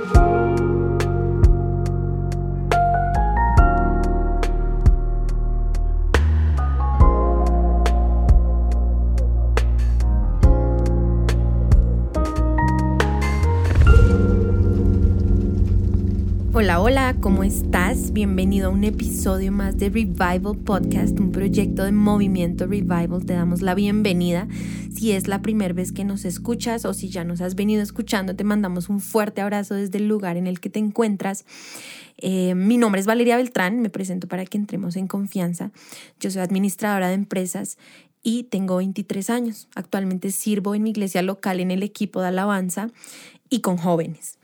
Thank you. Hola, hola, ¿cómo estás? Bienvenido a un episodio más de Revival Podcast, un proyecto de movimiento Revival. Te damos la bienvenida. Si es la primera vez que nos escuchas o si ya nos has venido escuchando, te mandamos un fuerte abrazo desde el lugar en el que te encuentras. Eh, mi nombre es Valeria Beltrán, me presento para que entremos en confianza. Yo soy administradora de empresas y tengo 23 años. Actualmente sirvo en mi iglesia local en el equipo de alabanza y con jóvenes.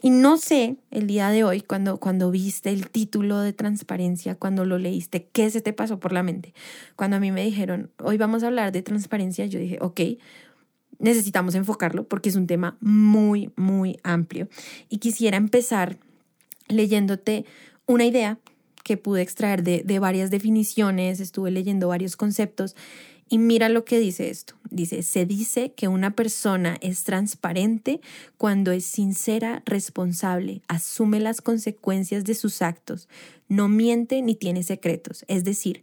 Y no sé el día de hoy, cuando, cuando viste el título de transparencia, cuando lo leíste, qué se te pasó por la mente. Cuando a mí me dijeron, hoy vamos a hablar de transparencia, yo dije, ok, necesitamos enfocarlo porque es un tema muy, muy amplio. Y quisiera empezar leyéndote una idea que pude extraer de, de varias definiciones, estuve leyendo varios conceptos y mira lo que dice esto. Dice, se dice que una persona es transparente cuando es sincera, responsable, asume las consecuencias de sus actos, no miente ni tiene secretos. Es decir,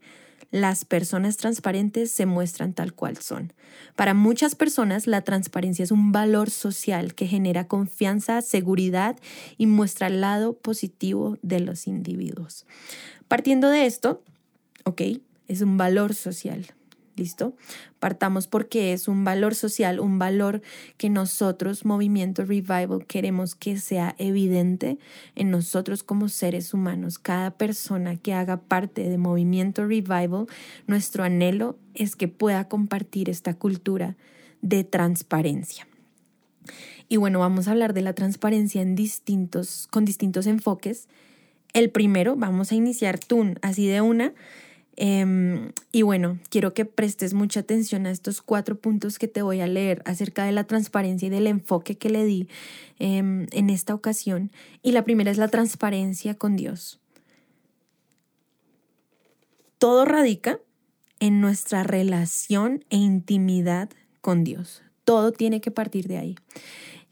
las personas transparentes se muestran tal cual son. Para muchas personas, la transparencia es un valor social que genera confianza, seguridad y muestra el lado positivo de los individuos. Partiendo de esto, ok, es un valor social. ¿Listo? Partamos porque es un valor social, un valor que nosotros, Movimiento Revival, queremos que sea evidente en nosotros como seres humanos. Cada persona que haga parte de Movimiento Revival, nuestro anhelo es que pueda compartir esta cultura de transparencia. Y bueno, vamos a hablar de la transparencia en distintos, con distintos enfoques. El primero, vamos a iniciar tú, así de una, Em, y bueno, quiero que prestes mucha atención a estos cuatro puntos que te voy a leer acerca de la transparencia y del enfoque que le di em, en esta ocasión. Y la primera es la transparencia con Dios. Todo radica en nuestra relación e intimidad con Dios. Todo tiene que partir de ahí.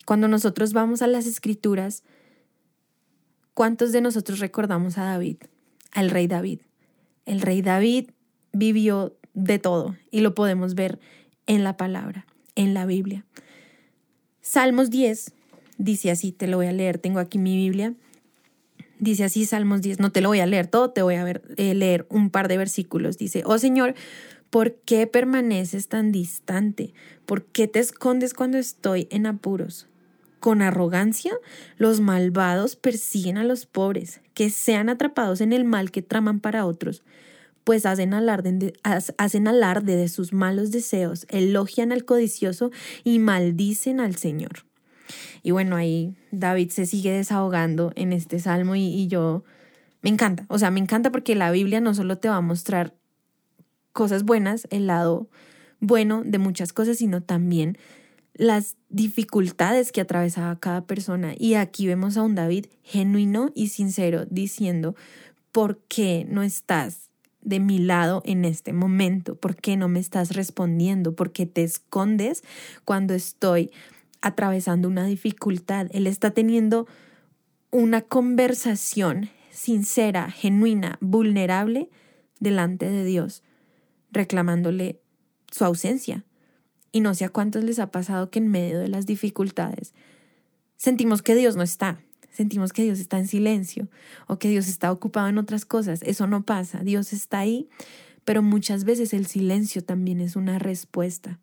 Cuando nosotros vamos a las escrituras, ¿cuántos de nosotros recordamos a David, al rey David? El rey David vivió de todo y lo podemos ver en la palabra, en la Biblia. Salmos 10 dice así, te lo voy a leer, tengo aquí mi Biblia. Dice así Salmos 10, no te lo voy a leer todo, te voy a ver, eh, leer un par de versículos. Dice, oh Señor, ¿por qué permaneces tan distante? ¿Por qué te escondes cuando estoy en apuros? Con arrogancia, los malvados persiguen a los pobres, que sean atrapados en el mal que traman para otros, pues hacen alarde, de, hacen alarde de sus malos deseos, elogian al codicioso y maldicen al Señor. Y bueno, ahí David se sigue desahogando en este salmo y, y yo me encanta, o sea, me encanta porque la Biblia no solo te va a mostrar cosas buenas, el lado bueno de muchas cosas, sino también las dificultades que atravesaba cada persona. Y aquí vemos a un David genuino y sincero diciendo, ¿por qué no estás de mi lado en este momento? ¿Por qué no me estás respondiendo? ¿Por qué te escondes cuando estoy atravesando una dificultad? Él está teniendo una conversación sincera, genuina, vulnerable delante de Dios, reclamándole su ausencia, y no sé a cuántos les ha pasado que en medio de las dificultades sentimos que Dios no está, sentimos que Dios está en silencio o que Dios está ocupado en otras cosas. Eso no pasa, Dios está ahí, pero muchas veces el silencio también es una respuesta.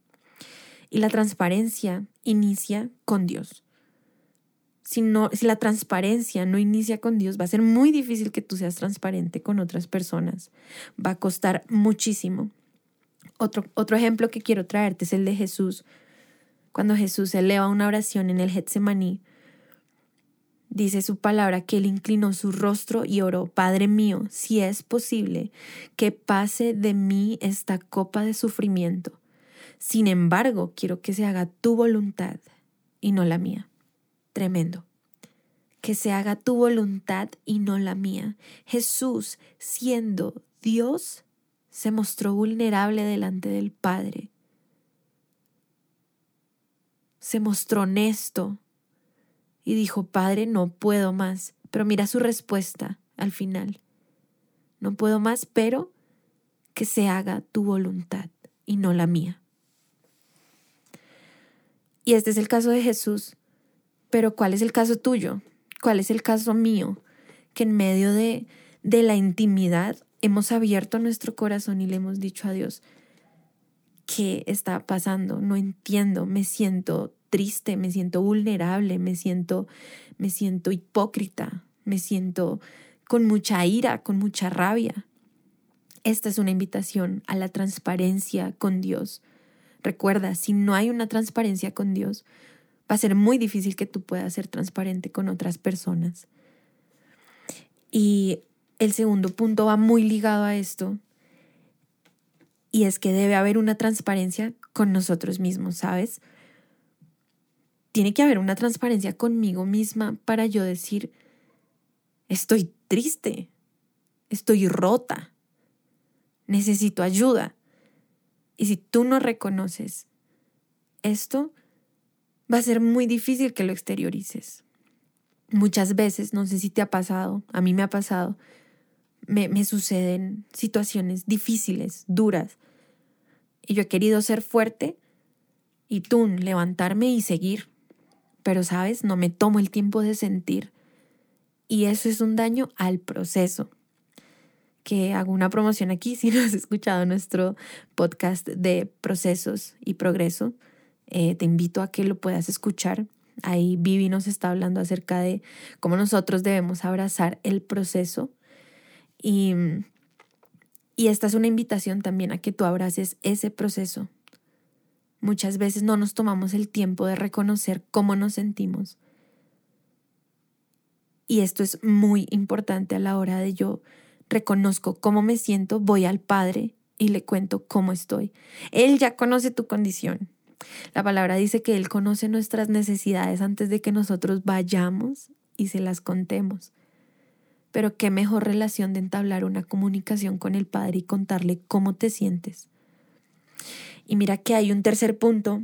Y la transparencia inicia con Dios. Si, no, si la transparencia no inicia con Dios, va a ser muy difícil que tú seas transparente con otras personas. Va a costar muchísimo. Otro, otro ejemplo que quiero traerte es el de Jesús. Cuando Jesús eleva una oración en el Getsemaní, dice su palabra que él inclinó su rostro y oró, Padre mío, si es posible, que pase de mí esta copa de sufrimiento. Sin embargo, quiero que se haga tu voluntad y no la mía. Tremendo. Que se haga tu voluntad y no la mía. Jesús, siendo Dios, se mostró vulnerable delante del Padre. Se mostró honesto y dijo, Padre, no puedo más. Pero mira su respuesta al final. No puedo más, pero que se haga tu voluntad y no la mía. Y este es el caso de Jesús. Pero ¿cuál es el caso tuyo? ¿Cuál es el caso mío? Que en medio de, de la intimidad hemos abierto nuestro corazón y le hemos dicho a Dios, ¿qué está pasando? No entiendo, me siento triste, me siento vulnerable, me siento, me siento hipócrita, me siento con mucha ira, con mucha rabia. Esta es una invitación a la transparencia con Dios. Recuerda, si no hay una transparencia con Dios, va a ser muy difícil que tú puedas ser transparente con otras personas. Y el segundo punto va muy ligado a esto, y es que debe haber una transparencia con nosotros mismos, ¿sabes? Tiene que haber una transparencia conmigo misma para yo decir, estoy triste, estoy rota, necesito ayuda. Y si tú no reconoces esto, va a ser muy difícil que lo exteriorices. Muchas veces, no sé si te ha pasado, a mí me ha pasado, me, suceden situaciones difíciles, duras, y yo he querido ser fuerte y tú levantarme y seguir. Pero, ¿sabes? No me tomo el tiempo de sentir. Y eso es un daño al proceso. Que hago una promoción aquí, si no has escuchado nuestro podcast de procesos y progreso, eh, te invito a que lo puedas escuchar. Ahí Vivi nos está hablando acerca de cómo nosotros debemos abrazar el proceso. Y, y esta es una invitación también a que tú abraces ese proceso. Muchas veces no nos tomamos el tiempo de reconocer cómo nos sentimos. Y esto es muy importante a la hora de yo reconozco cómo me siento, voy al Padre y le cuento cómo estoy. Él ya conoce tu condición. La palabra dice que Él conoce nuestras necesidades antes de que nosotros vayamos y se las contemos. Pero qué mejor relación de entablar una comunicación con el Padre y contarle cómo te sientes. Y mira que hay un tercer punto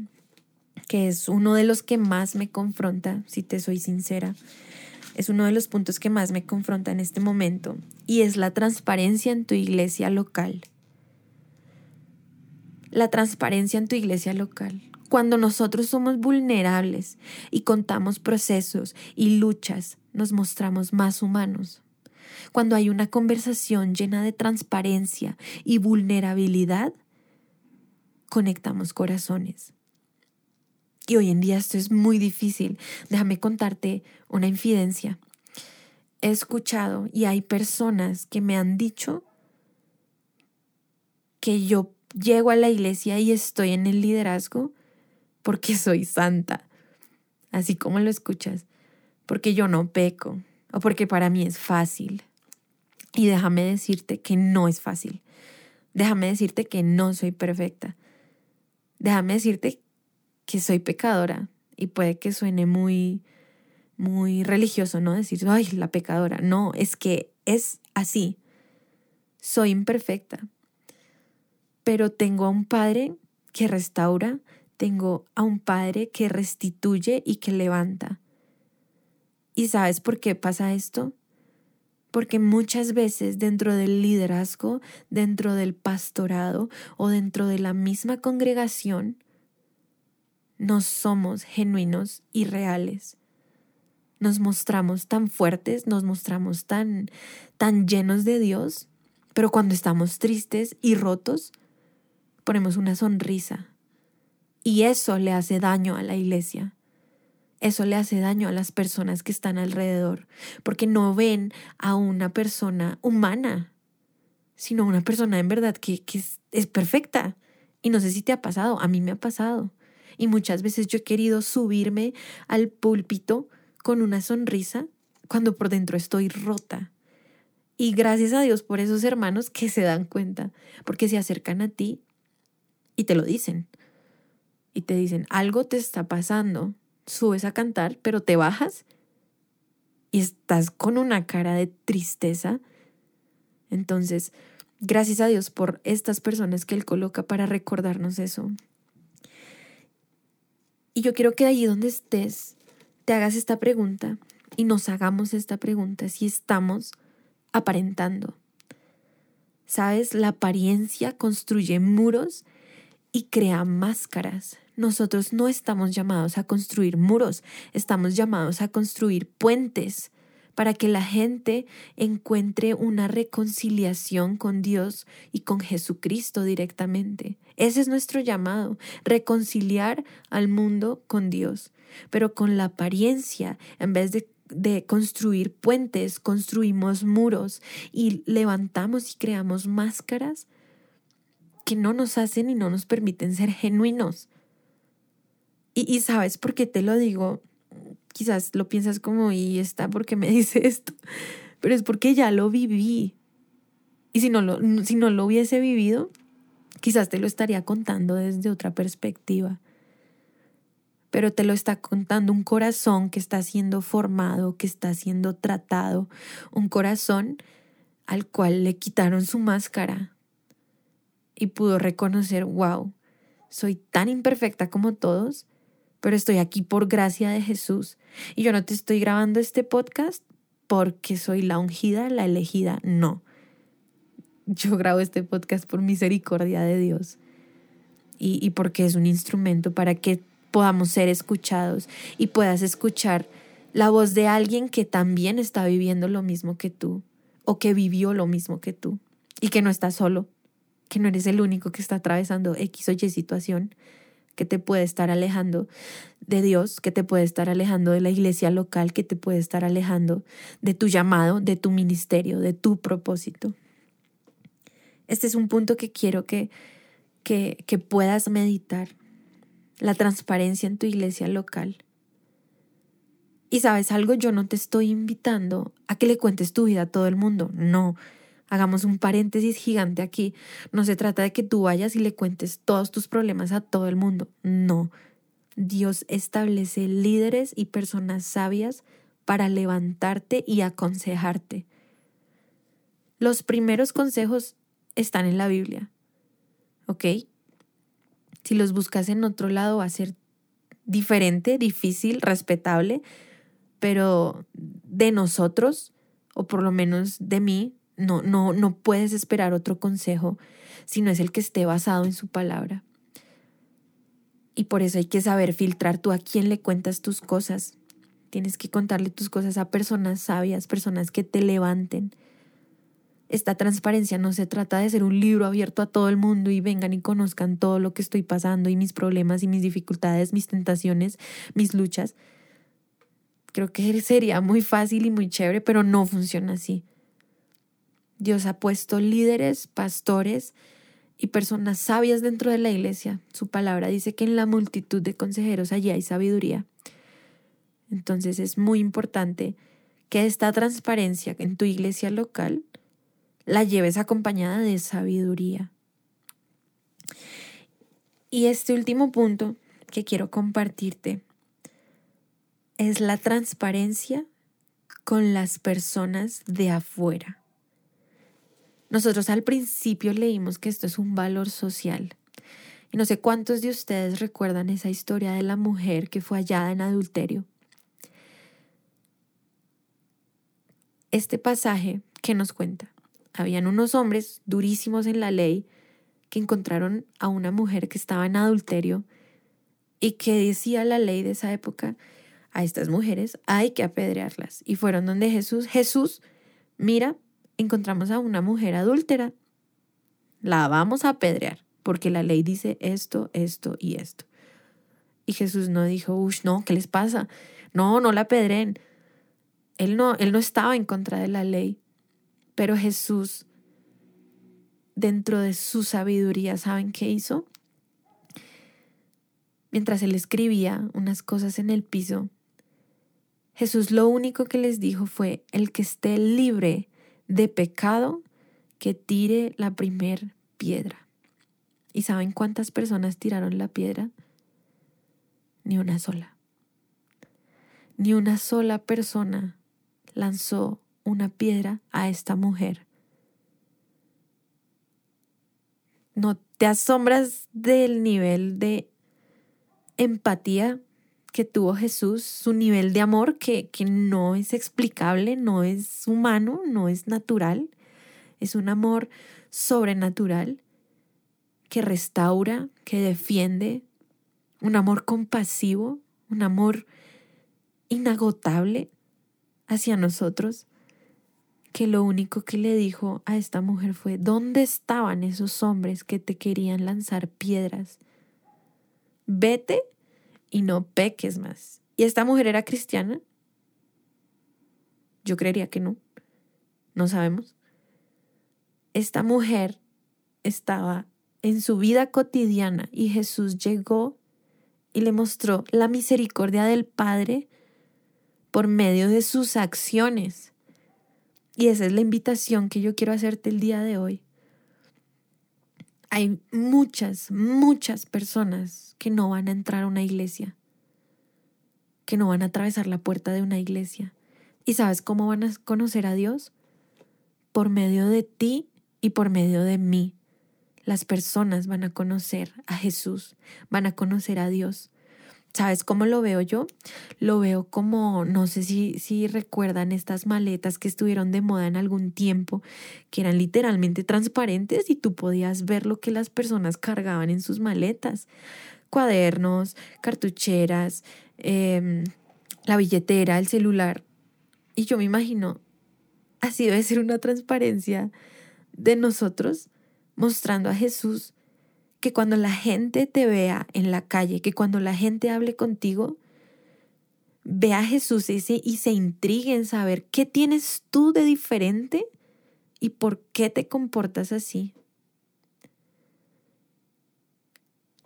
que es uno de los que más me confronta, si te soy sincera. Es uno de los puntos que más me confronta en este momento y es la transparencia en tu iglesia local. La transparencia en tu iglesia local. Cuando nosotros somos vulnerables y contamos procesos y luchas, nos mostramos más humanos. Cuando hay una conversación llena de transparencia y vulnerabilidad, conectamos corazones. Y hoy en día esto es muy difícil. Déjame contarte una infidencia. He escuchado y hay personas que me han dicho que yo llego a la iglesia y estoy en el liderazgo porque soy santa. Así como lo escuchas. Porque yo no peco o porque para mí es fácil. Y déjame decirte que no es fácil. Déjame decirte que no soy perfecta. Déjame decirte que soy pecadora y puede que suene muy muy religioso, ¿no? Decir, ay, la pecadora. No, es que es así. Soy imperfecta. Pero tengo a un Padre que restaura, tengo a un Padre que restituye y que levanta. ¿Y sabes por qué pasa esto? Porque muchas veces dentro del liderazgo, dentro del pastorado o dentro de la misma congregación, no somos genuinos y reales. Nos mostramos tan fuertes, nos mostramos tan, tan llenos de Dios, pero cuando estamos tristes y rotos, ponemos una sonrisa. Y eso le hace daño a la iglesia. Eso le hace daño a las personas que están alrededor, porque no ven a una persona humana, sino una persona en verdad que, es, es perfecta. Y no sé si te ha pasado, a mí me ha pasado. Y muchas veces yo he querido subirme al púlpito con una sonrisa cuando por dentro estoy rota. Y gracias a Dios por esos hermanos que se dan cuenta, porque se acercan a ti y te lo dicen. Y te dicen, algo te está pasando, subes a cantar, pero te bajas y estás con una cara de tristeza. Entonces, gracias a Dios por estas personas que Él coloca para recordarnos eso. Y yo quiero que allí donde estés te hagas esta pregunta y nos hagamos esta pregunta si estamos aparentando. ¿Sabes? La apariencia construye muros y crea máscaras. Nosotros no estamos llamados a construir muros, estamos llamados a construir puentes para que la gente encuentre una reconciliación con Dios y con Jesucristo directamente. Ese es nuestro llamado, reconciliar al mundo con Dios, pero con la apariencia, en vez de construir puentes, construimos muros y levantamos y creamos máscaras que no nos hacen y no nos permiten ser genuinos. Y, sabes por qué te lo digo, quizás lo piensas como, y está porque me dice esto, pero es porque ya lo viví. Y si no lo, si no lo hubiese vivido, quizás te lo estaría contando desde otra perspectiva. Pero te lo está contando un corazón que está siendo formado, que está siendo tratado, un corazón al cual le quitaron su máscara y pudo reconocer, wow, soy tan imperfecta como todos pero estoy aquí por gracia de Jesús. Y yo no te estoy grabando este podcast porque soy la ungida, la elegida, no. Yo grabo este podcast por misericordia de Dios y, y porque es un instrumento para que podamos ser escuchados y puedas escuchar la voz de alguien que también está viviendo lo mismo que tú o que vivió lo mismo que tú y que no está solo, que no eres el único que está atravesando X o Y situación, que te puede estar alejando de Dios, que te puede estar alejando de la iglesia local, que te puede estar alejando de tu llamado, de tu ministerio, de tu propósito. Este es un punto que quiero que, que, que puedas meditar, la transparencia en tu iglesia local. Y sabes algo, yo no te estoy invitando a que le cuentes tu vida a todo el mundo, no, Hagamos un paréntesis gigante aquí. No se trata de que tú vayas y le cuentes todos tus problemas a todo el mundo. No. Dios establece líderes y personas sabias para levantarte y aconsejarte. Los primeros consejos están en la Biblia. ¿Ok? Si los buscas en otro lado va a ser diferente, difícil, respetable, pero de nosotros, o por lo menos de mí, no, no, no puedes esperar otro consejo si no es el que esté basado en su palabra. Y por eso hay que saber filtrar tú a quién le cuentas tus cosas. Tienes que contarle tus cosas a personas sabias, personas que te levanten. Esta transparencia no se trata de ser un libro abierto a todo el mundo y vengan y conozcan todo lo que estoy pasando y mis problemas y mis dificultades, mis tentaciones, mis luchas. Creo que sería muy fácil y muy chévere, pero no funciona así. Dios ha puesto líderes, pastores y personas sabias dentro de la iglesia. Su palabra dice que en la multitud de consejeros allí hay sabiduría. Entonces es muy importante que esta transparencia en tu iglesia local la lleves acompañada de sabiduría. Y este último punto que quiero compartirte es la transparencia con las personas de afuera. Nosotros al principio leímos que esto es un valor social. Y no sé cuántos de ustedes recuerdan esa historia de la mujer que fue hallada en adulterio. Este pasaje que nos cuenta, habían unos hombres durísimos en la ley que encontraron a una mujer que estaba en adulterio y que decía la ley de esa época, a estas mujeres hay que apedrearlas. Y fueron donde Jesús, Jesús, mira, encontramos a una mujer adúltera, la vamos a apedrear, porque la ley dice esto, esto y esto. Y Jesús no dijo, uff, no, ¿qué les pasa? No, no la apedren. Él no, él no estaba en contra de la ley, pero Jesús, dentro de su sabiduría, ¿saben qué hizo? Mientras él escribía unas cosas en el piso, Jesús lo único que les dijo fue, el que esté libre de pecado que tire la primer piedra. ¿Y saben cuántas personas tiraron la piedra? Ni una sola. Ni una sola persona lanzó una piedra a esta mujer. No te asombras del nivel de empatía que tuvo Jesús, su nivel de amor que, que no es explicable, no es humano, no es natural, es un amor sobrenatural que restaura, que defiende, un amor compasivo, un amor inagotable hacia nosotros, que lo único que le dijo a esta mujer fue, ¿dónde estaban esos hombres que te querían lanzar piedras? Vete y no peques más. ¿Y esta mujer era cristiana? Yo creería que no. No sabemos. Esta mujer estaba en su vida cotidiana y Jesús llegó y le mostró la misericordia del Padre por medio de sus acciones. Y esa es la invitación que yo quiero hacerte el día de hoy. Hay muchas, muchas personas que no van a entrar a una iglesia, que no van a atravesar la puerta de una iglesia. ¿Y sabes cómo van a conocer a Dios? Por medio de ti y por medio de mí. Las personas van a conocer a Jesús, van a conocer a Dios. ¿Sabes cómo lo veo yo? Lo veo como, no sé si, si recuerdan estas maletas que estuvieron de moda en algún tiempo, que eran literalmente transparentes y tú podías ver lo que las personas cargaban en sus maletas. Cuadernos, cartucheras, em, la billetera, el celular. Y yo me imagino, así debe ser una transparencia de nosotros mostrando a Jesús que cuando la gente te vea en la calle, que cuando la gente hable contigo, vea a Jesús y se, y se intrigue en saber qué tienes tú de diferente y por qué te comportas así.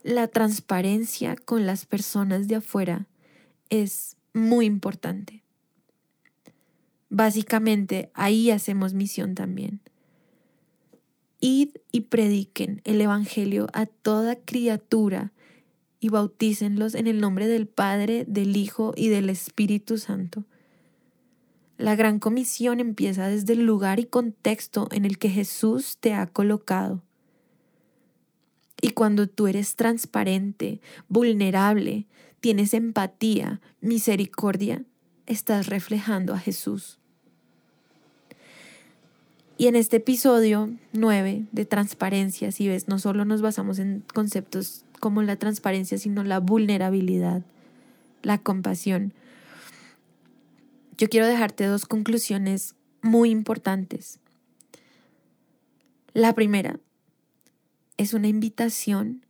La transparencia con las personas de afuera es muy importante. Básicamente, ahí hacemos misión también. Id y prediquen el Evangelio a toda criatura y bautícenlos en el nombre del Padre, del Hijo y del Espíritu Santo. La gran comisión empieza desde el lugar y contexto en el que Jesús te ha colocado. Y cuando tú eres transparente, vulnerable, tienes empatía, misericordia, estás reflejando a Jesús. Y en este episodio 9 de transparencia, si ves, no solo nos basamos en conceptos como la transparencia, sino la vulnerabilidad, la compasión. Yo quiero dejarte dos conclusiones muy importantes. La primera es una invitación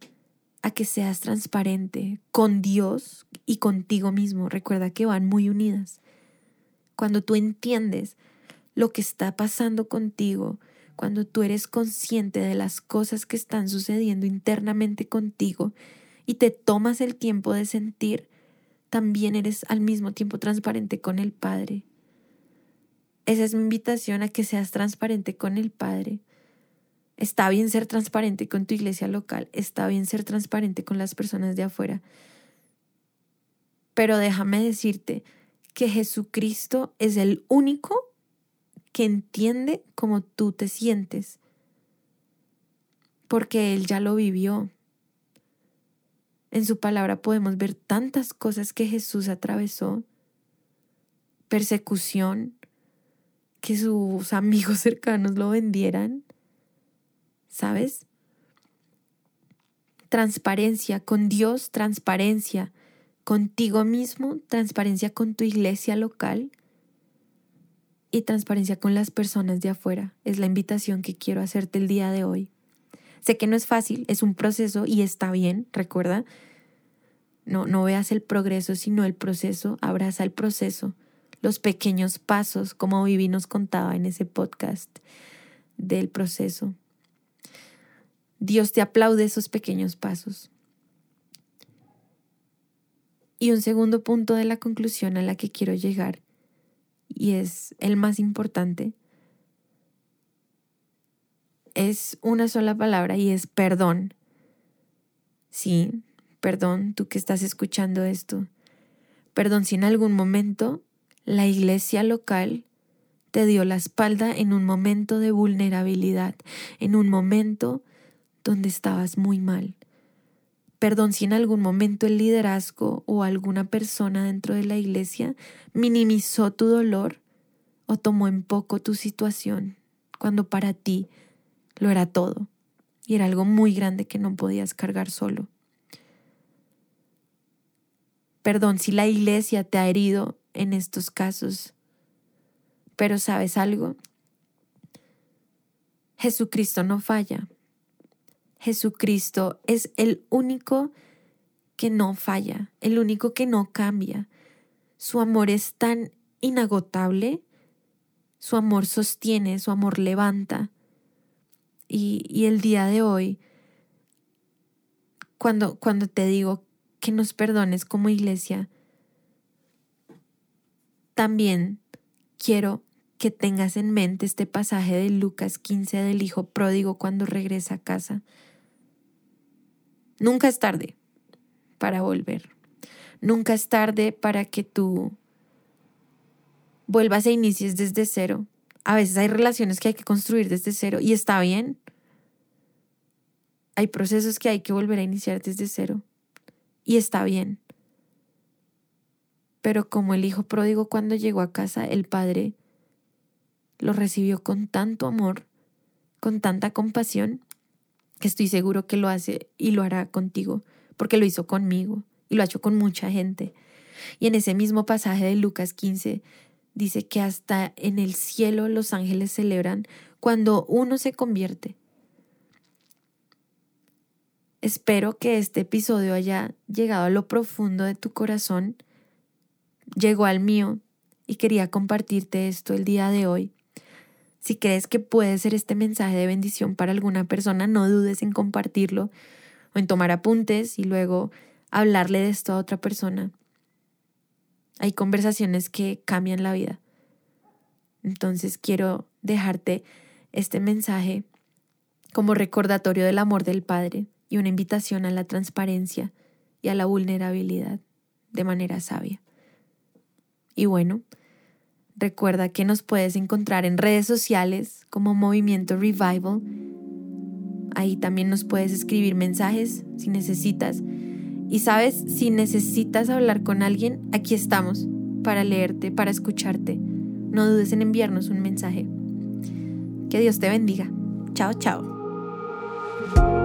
a que seas transparente con Dios y contigo mismo. Recuerda que van muy unidas. Cuando tú entiendes lo que está pasando contigo, cuando tú eres consciente de las cosas que están sucediendo internamente contigo y te tomas el tiempo de sentir, también eres al mismo tiempo transparente con el Padre. Esa es mi invitación a que seas transparente con el Padre. Está bien ser transparente con tu iglesia local, está bien ser transparente con las personas de afuera. Pero déjame decirte que Jesucristo es el único que entiende cómo tú te sientes, porque Él ya lo vivió. En su palabra podemos ver tantas cosas que Jesús atravesó, persecución, que sus amigos cercanos lo vendieran, ¿sabes? Transparencia con Dios, transparencia contigo mismo, transparencia con tu iglesia local, y transparencia con las personas de afuera. Es la invitación que quiero hacerte el día de hoy. Sé que no es fácil, es un proceso y está bien, recuerda. No, no veas el progreso, sino el proceso. Abraza el proceso, los pequeños pasos, como Vivi nos contaba en ese podcast del proceso. Dios te aplaude esos pequeños pasos. Y un segundo punto de la conclusión a la que quiero llegar y es el más importante, es una sola palabra y es perdón. Sí, perdón, tú que estás escuchando esto. Perdón si en algún momento la iglesia local te dio la espalda en un momento de vulnerabilidad, en un momento donde estabas muy mal. Perdón si en algún momento el liderazgo o alguna persona dentro de la iglesia minimizó tu dolor o tomó en poco tu situación cuando para ti lo era todo y era algo muy grande que no podías cargar solo. Perdón si la iglesia te ha herido en estos casos, pero sabes algo, Jesucristo no falla. Jesucristo es el único que no falla, el único que no cambia. Su amor es tan inagotable, su amor sostiene, su amor levanta. Y, el día de hoy, cuando, cuando te digo que nos perdones como iglesia, también quiero que tengas en mente este pasaje de Lucas 15 del hijo pródigo cuando regresa a casa. Nunca es tarde para volver. Nunca es tarde para que tú vuelvas e inicies desde cero. A veces hay relaciones que hay que construir desde cero y está bien. Hay procesos que hay que volver a iniciar desde cero y está bien. Pero como el hijo pródigo cuando llegó a casa, el padre lo recibió con tanto amor, con tanta compasión, que estoy seguro que lo hace y lo hará contigo, porque lo hizo conmigo y lo ha hecho con mucha gente. Y en ese mismo pasaje de Lucas 15 dice que hasta en el cielo los ángeles celebran cuando uno se convierte. Espero que este episodio haya llegado a lo profundo de tu corazón, llegó al mío y quería compartirte esto el día de hoy. Si crees que puede ser este mensaje de bendición para alguna persona, no dudes en compartirlo o en tomar apuntes y luego hablarle de esto a otra persona. Hay conversaciones que cambian la vida. Entonces quiero dejarte este mensaje como recordatorio del amor del Padre y una invitación a la transparencia y a la vulnerabilidad de manera sabia. Y bueno, Recuerda que nos puedes encontrar en redes sociales como Movimiento Revival. Ahí también nos puedes escribir mensajes si necesitas. Y sabes, si necesitas hablar con alguien, aquí estamos para leerte, para escucharte. No dudes en enviarnos un mensaje. Que Dios te bendiga. Chao, chao.